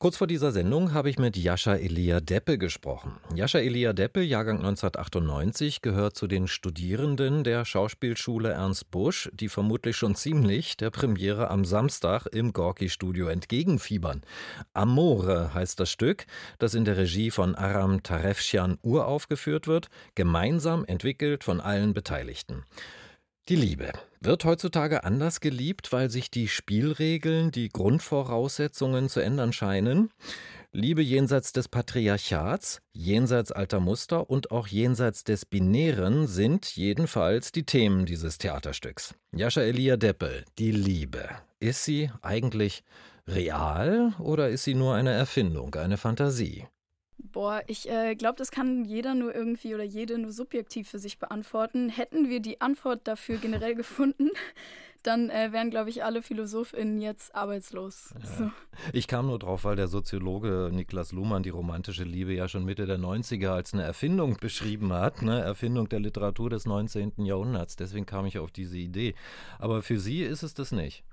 Kurz vor dieser Sendung habe ich mit Jascha Elia Deppe gesprochen. Jascha Elia Deppe, Jahrgang 1998, gehört zu den Studierenden der Schauspielschule Ernst Busch, die vermutlich schon ziemlich der Premiere am Samstag im Gorki-Studio entgegenfiebern. Amore heißt das Stück, das in der Regie von Aram Tarefschian uraufgeführt wird, gemeinsam entwickelt von allen Beteiligten. Die Liebe wird heutzutage anders geliebt, weil sich die Spielregeln, die Grundvoraussetzungen zu ändern scheinen. Liebe jenseits des Patriarchats, jenseits alter Muster und auch jenseits des Binären sind jedenfalls die Themen dieses Theaterstücks. Jascha Elia Deppel, die Liebe. Ist sie eigentlich real oder ist sie nur eine Erfindung, eine Fantasie? Boah, ich äh, glaube, das kann jeder nur irgendwie oder jede nur subjektiv für sich beantworten. Hätten wir die Antwort dafür generell gefunden, dann äh, wären, glaube ich, alle PhilosophInnen jetzt arbeitslos. Ja. So. Ich kam nur drauf, weil der Soziologe Niklas Luhmann die romantische Liebe ja schon Mitte der 90er als eine Erfindung beschrieben hat, ne? Erfindung der Literatur des 19. Jahrhunderts. Deswegen kam ich auf diese Idee. Aber für Sie ist es das nicht.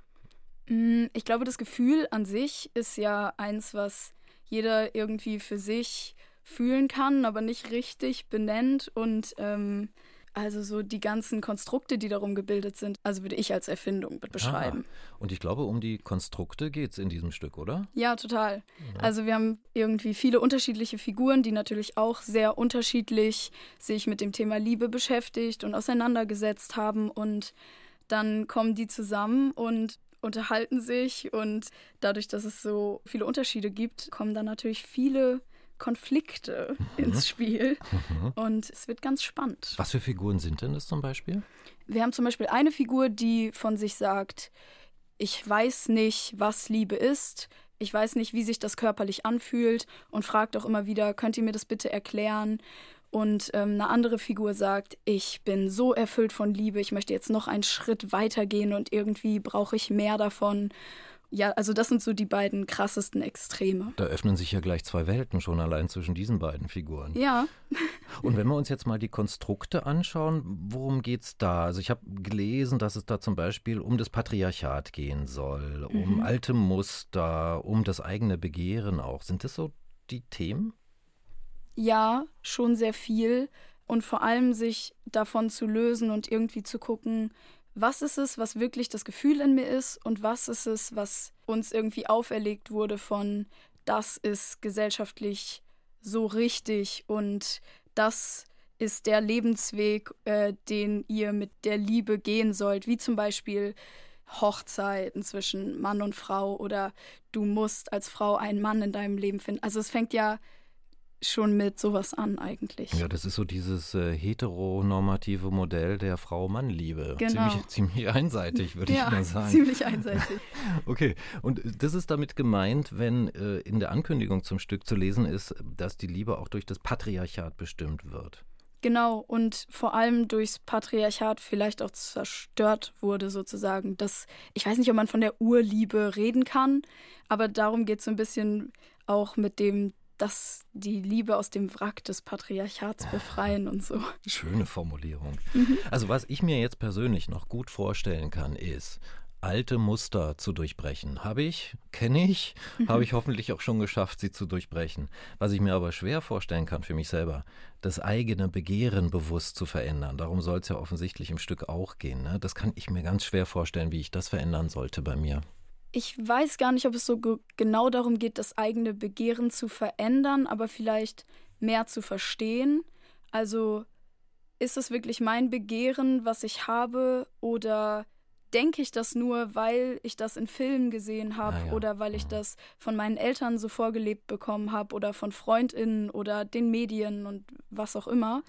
Mm, ich glaube, das Gefühl an sich ist ja eins, was jeder irgendwie für sich fühlen kann, aber nicht richtig benennt und ähm, also so die ganzen Konstrukte, die darum gebildet sind, also würde ich als Erfindung beschreiben. Ah, und ich glaube, um die Konstrukte geht es in diesem Stück, oder? Ja, total. Ja. Also wir haben irgendwie viele unterschiedliche Figuren, die natürlich auch sehr unterschiedlich sich mit dem Thema Liebe beschäftigt und auseinandergesetzt haben und dann kommen die zusammen und unterhalten sich und dadurch, dass es so viele Unterschiede gibt, kommen dann natürlich viele Konflikte mhm. ins Spiel mhm. und es wird ganz spannend. Was für Figuren sind denn das zum Beispiel? Wir haben zum Beispiel eine Figur, die von sich sagt, ich weiß nicht, was Liebe ist, ich weiß nicht, wie sich das körperlich anfühlt und fragt auch immer wieder, könnt ihr mir das bitte erklären? Und ähm, eine andere Figur sagt, ich bin so erfüllt von Liebe, ich möchte jetzt noch einen Schritt weitergehen und irgendwie brauche ich mehr davon. Ja, also das sind so die beiden krassesten Extreme. Da öffnen sich ja gleich zwei Welten schon allein zwischen diesen beiden Figuren. Ja. Und wenn wir uns jetzt mal die Konstrukte anschauen, worum geht es da? Also ich habe gelesen, dass es da zum Beispiel um das Patriarchat gehen soll, um mhm. alte Muster, um das eigene Begehren auch. Sind das so die Themen? Ja, schon sehr viel und vor allem sich davon zu lösen und irgendwie zu gucken, was ist es, was wirklich das Gefühl in mir ist und was ist es, was uns irgendwie auferlegt wurde von, das ist gesellschaftlich so richtig und das ist der Lebensweg, äh, den ihr mit der Liebe gehen sollt, wie zum Beispiel Hochzeiten zwischen Mann und Frau oder du musst als Frau einen Mann in deinem Leben finden. Also es fängt ja schon mit sowas an eigentlich. Ja, das ist so dieses äh, heteronormative Modell der Frau-Mann-Liebe. Genau. Ziemlich, ziemlich einseitig, würde ja, ich mal sagen. ziemlich einseitig. okay, und das ist damit gemeint, wenn äh, in der Ankündigung zum Stück zu lesen ist, dass die Liebe auch durch das Patriarchat bestimmt wird. Genau, und vor allem durchs Patriarchat vielleicht auch zerstört wurde, sozusagen. Das, ich weiß nicht, ob man von der Urliebe reden kann, aber darum geht es so ein bisschen auch mit dem dass die Liebe aus dem Wrack des Patriarchats befreien und so. Schöne Formulierung. Mhm. Also was ich mir jetzt persönlich noch gut vorstellen kann, ist, alte Muster zu durchbrechen. Habe ich, kenne ich, mhm. habe ich hoffentlich auch schon geschafft, sie zu durchbrechen. Was ich mir aber schwer vorstellen kann für mich selber, das eigene Begehren bewusst zu verändern. Darum soll es ja offensichtlich im Stück auch gehen. Ne? Das kann ich mir ganz schwer vorstellen, wie ich das verändern sollte bei mir ich weiß gar nicht, ob es so ge genau darum geht, das eigene Begehren zu verändern, aber vielleicht mehr zu verstehen. Also ist es wirklich mein Begehren, was ich habe, oder denke ich das nur, weil ich das in Filmen gesehen habe ah, ja. oder weil ich das von meinen Eltern so vorgelebt bekommen habe oder von Freundinnen oder den Medien und was auch immer.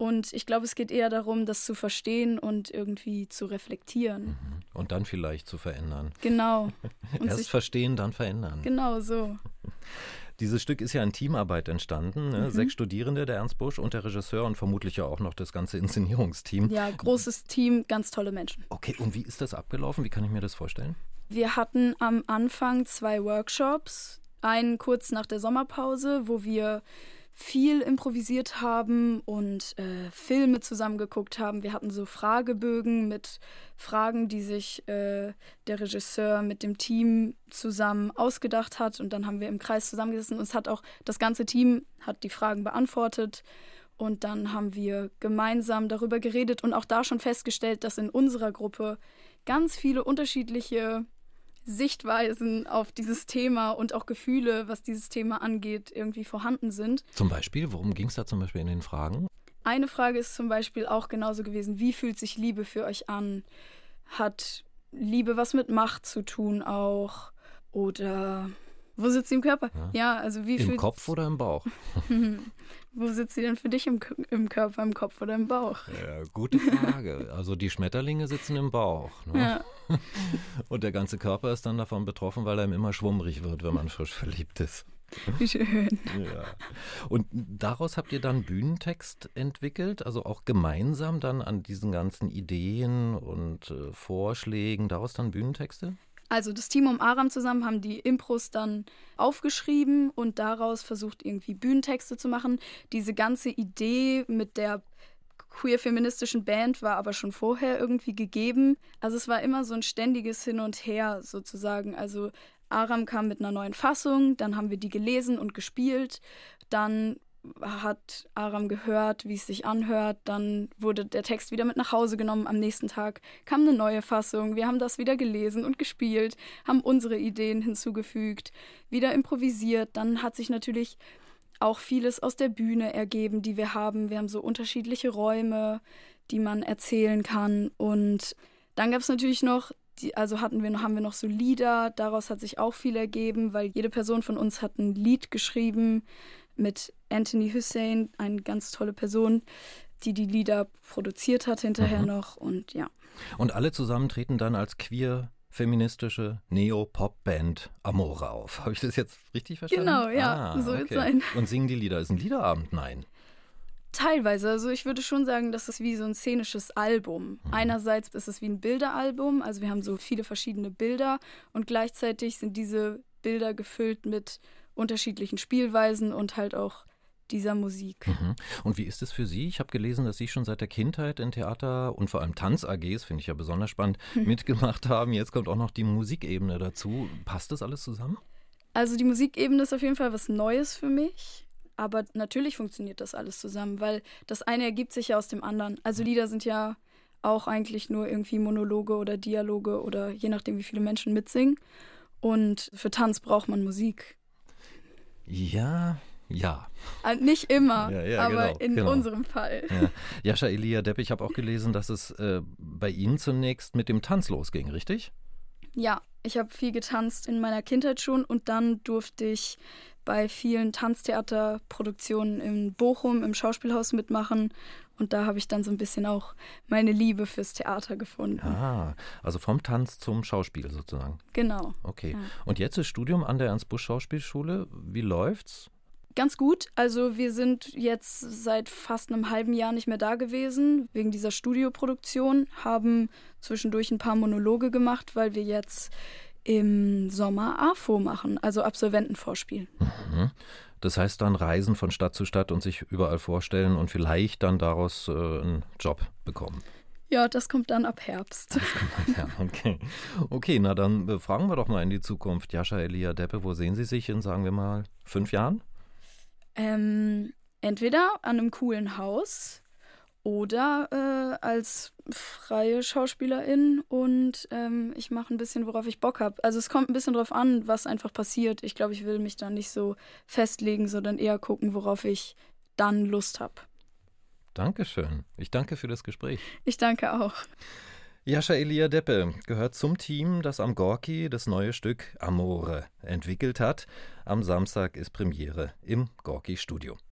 Und ich glaube, es geht eher darum, das zu verstehen und irgendwie zu reflektieren. Mhm. Und dann vielleicht zu verändern. Genau. Erst verstehen, dann verändern. Genau so. Dieses Stück ist ja in Teamarbeit entstanden. Ne? Mhm. Sechs Studierende, der Ernst Busch und der Regisseur und vermutlich ja auch noch das ganze Inszenierungsteam. Ja, großes Team, ganz tolle Menschen. Okay, und wie ist das abgelaufen? Wie kann ich mir das vorstellen? Wir hatten am Anfang zwei Workshops. Einen kurz nach der Sommerpause, wo wir viel improvisiert haben und äh, Filme zusammengeguckt haben. Wir hatten so Fragebögen mit Fragen, die sich äh, der Regisseur mit dem Team zusammen ausgedacht hat. Und dann haben wir im Kreis zusammengesessen und es hat auch das ganze Team hat die Fragen beantwortet. Und dann haben wir gemeinsam darüber geredet und auch da schon festgestellt, dass in unserer Gruppe ganz viele unterschiedliche Sichtweisen auf dieses Thema und auch Gefühle, was dieses Thema angeht, irgendwie vorhanden sind. Zum Beispiel, worum ging es da zum Beispiel in den Fragen? Eine Frage ist zum Beispiel auch genauso gewesen, wie fühlt sich Liebe für euch an? Hat Liebe was mit Macht zu tun auch? Oder wo sitzt sie im Körper? Ja, ja also wie Im Kopf oder im Bauch? Wo sitzt sie denn für dich im, im Körper, im Kopf oder im Bauch? Ja, gute Frage. Also die Schmetterlinge sitzen im Bauch. Ne? Ja. Und der ganze Körper ist dann davon betroffen, weil er ihm immer schwummrig wird, wenn man frisch verliebt ist. Wie schön. Ja. Und daraus habt ihr dann Bühnentext entwickelt, also auch gemeinsam dann an diesen ganzen Ideen und äh, Vorschlägen, daraus dann Bühnentexte? Also das Team um Aram zusammen haben die Impros dann aufgeschrieben und daraus versucht irgendwie Bühnentexte zu machen. Diese ganze Idee mit der queer-feministischen Band war aber schon vorher irgendwie gegeben. Also es war immer so ein ständiges Hin und Her sozusagen. Also Aram kam mit einer neuen Fassung, dann haben wir die gelesen und gespielt. Dann hat Aram gehört, wie es sich anhört. Dann wurde der Text wieder mit nach Hause genommen. Am nächsten Tag kam eine neue Fassung. Wir haben das wieder gelesen und gespielt, haben unsere Ideen hinzugefügt, wieder improvisiert. Dann hat sich natürlich auch vieles aus der Bühne ergeben, die wir haben. Wir haben so unterschiedliche Räume, die man erzählen kann. Und dann gab es natürlich noch also hatten wir, haben wir noch so Lieder, daraus hat sich auch viel ergeben, weil jede Person von uns hat ein Lied geschrieben mit Anthony Hussein, eine ganz tolle Person, die die Lieder produziert hat hinterher mhm. noch und ja. Und alle zusammen treten dann als queer feministische Neo-Pop-Band Amore auf. Habe ich das jetzt richtig verstanden? Genau, ja, ah, so wird es sein. Und singen die Lieder. Ist ein Liederabend? Nein. Teilweise. Also ich würde schon sagen, das ist wie so ein szenisches Album. Mhm. Einerseits ist es wie ein Bilderalbum, also wir haben so viele verschiedene Bilder und gleichzeitig sind diese Bilder gefüllt mit unterschiedlichen Spielweisen und halt auch dieser Musik. Mhm. Und wie ist es für Sie? Ich habe gelesen, dass Sie schon seit der Kindheit in Theater und vor allem Tanz-AGs, finde ich ja besonders spannend, mhm. mitgemacht haben. Jetzt kommt auch noch die Musikebene dazu. Passt das alles zusammen? Also die Musikebene ist auf jeden Fall was Neues für mich. Aber natürlich funktioniert das alles zusammen, weil das eine ergibt sich ja aus dem anderen. Also Lieder sind ja auch eigentlich nur irgendwie Monologe oder Dialoge oder je nachdem, wie viele Menschen mitsingen. Und für Tanz braucht man Musik. Ja, ja. Äh, nicht immer, ja, ja, aber genau, in genau. unserem Fall. Ja. Jascha Elia Depp, ich habe auch gelesen, dass es äh, bei Ihnen zunächst mit dem Tanz losging, richtig? Ja, ich habe viel getanzt in meiner Kindheit schon und dann durfte ich bei vielen Tanztheaterproduktionen in Bochum im Schauspielhaus mitmachen und da habe ich dann so ein bisschen auch meine Liebe fürs Theater gefunden. Ah, also vom Tanz zum Schauspiel sozusagen. Genau. Okay. Ja. Und jetzt das Studium an der Ernst Busch Schauspielschule. Wie läuft's? Ganz gut. Also wir sind jetzt seit fast einem halben Jahr nicht mehr da gewesen wegen dieser Studioproduktion, haben zwischendurch ein paar Monologe gemacht, weil wir jetzt im Sommer AFO machen, also Absolventenvorspiel. Mhm. Das heißt dann Reisen von Stadt zu Stadt und sich überall vorstellen und vielleicht dann daraus äh, einen Job bekommen. Ja, das kommt dann ab Herbst. Das kommt, ja, okay. Okay, na dann äh, fragen wir doch mal in die Zukunft. Jascha Elia Deppe, wo sehen Sie sich in, sagen wir mal, fünf Jahren? Ähm, entweder an einem coolen Haus oder äh, als freie Schauspielerin und ähm, ich mache ein bisschen, worauf ich Bock habe. Also es kommt ein bisschen drauf an, was einfach passiert. Ich glaube, ich will mich da nicht so festlegen, sondern eher gucken, worauf ich dann Lust habe. Dankeschön. Ich danke für das Gespräch. Ich danke auch. Jascha Elia Deppe gehört zum Team, das am Gorki das neue Stück Amore entwickelt hat. Am Samstag ist Premiere im Gorki Studio.